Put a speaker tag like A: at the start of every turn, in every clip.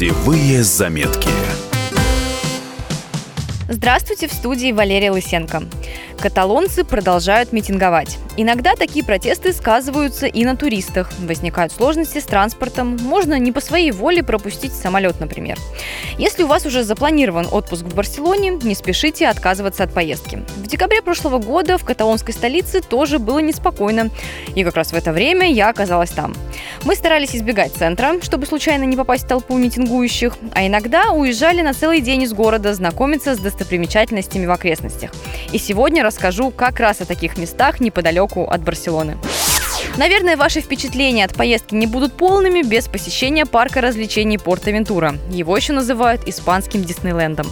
A: Путевые заметки.
B: Здравствуйте, в студии Валерия Лысенко. Каталонцы продолжают митинговать. Иногда такие протесты сказываются и на туристах. Возникают сложности с транспортом. Можно не по своей воле пропустить самолет, например. Если у вас уже запланирован отпуск в Барселоне, не спешите отказываться от поездки. В декабре прошлого года в каталонской столице тоже было неспокойно. И как раз в это время я оказалась там. Мы старались избегать центра, чтобы случайно не попасть в толпу митингующих, а иногда уезжали на целый день из города знакомиться с достопримечательностями в окрестностях. И сегодня расскажу как раз о таких местах неподалеку от Барселоны. Наверное, ваши впечатления от поездки не будут полными без посещения парка развлечений Порт-Авентура. Его еще называют испанским Диснейлендом.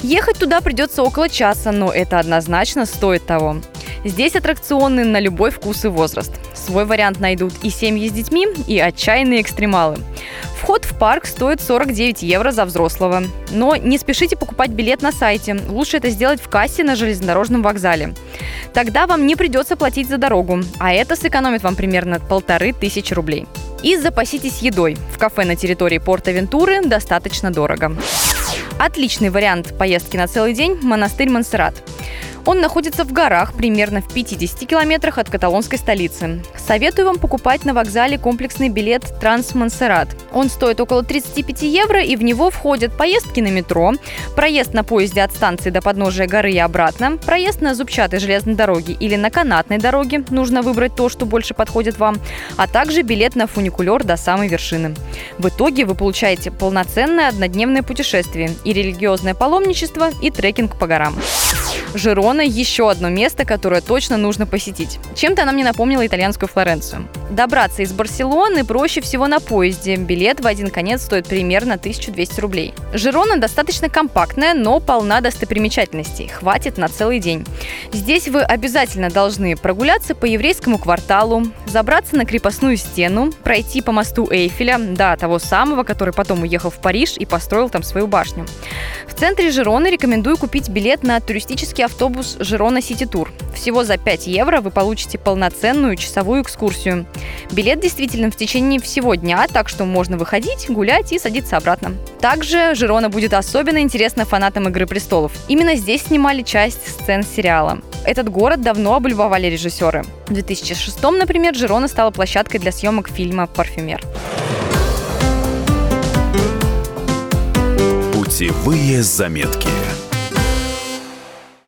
B: Ехать туда придется около часа, но это однозначно стоит того. Здесь аттракционы на любой вкус и возраст. Свой вариант найдут и семьи с детьми, и отчаянные экстремалы. Вход в парк стоит 49 евро за взрослого. Но не спешите покупать билет на сайте. Лучше это сделать в кассе на железнодорожном вокзале. Тогда вам не придется платить за дорогу, а это сэкономит вам примерно полторы тысячи рублей. И запаситесь едой. В кафе на территории Порт-Авентуры достаточно дорого. Отличный вариант поездки на целый день – монастырь Монсеррат. Он находится в горах, примерно в 50 километрах от каталонской столицы. Советую вам покупать на вокзале комплексный билет Транс Монсеррат. Он стоит около 35 евро, и в него входят поездки на метро, проезд на поезде от станции до подножия горы и обратно, проезд на зубчатой железной дороге или на канатной дороге, нужно выбрать то, что больше подходит вам, а также билет на фуникулер до самой вершины. В итоге вы получаете полноценное однодневное путешествие и религиозное паломничество, и трекинг по горам. Жирона – еще одно место, которое точно нужно посетить. Чем-то она мне напомнила итальянскую Флоренцию. Добраться из Барселоны проще всего на поезде. Билет в один конец стоит примерно 1200 рублей. Жирона достаточно компактная, но полна достопримечательностей. Хватит на целый день. Здесь вы обязательно должны прогуляться по еврейскому кварталу, забраться на крепостную стену, пройти по мосту Эйфеля, да, того самого, который потом уехал в Париж и построил там свою башню. В центре Жироны рекомендую купить билет на туристический автобус Жирона Сити Тур. Всего за 5 евро вы получите полноценную часовую экскурсию. Билет действительно в течение всего дня, так что можно выходить, гулять и садиться обратно. Также Жирона будет особенно интересна фанатам «Игры престолов». Именно здесь снимали часть сцен сериала. Этот город давно облюбовали режиссеры. В 2006 например, Жирона стала площадкой для съемок фильма «Парфюмер».
A: Путевые заметки.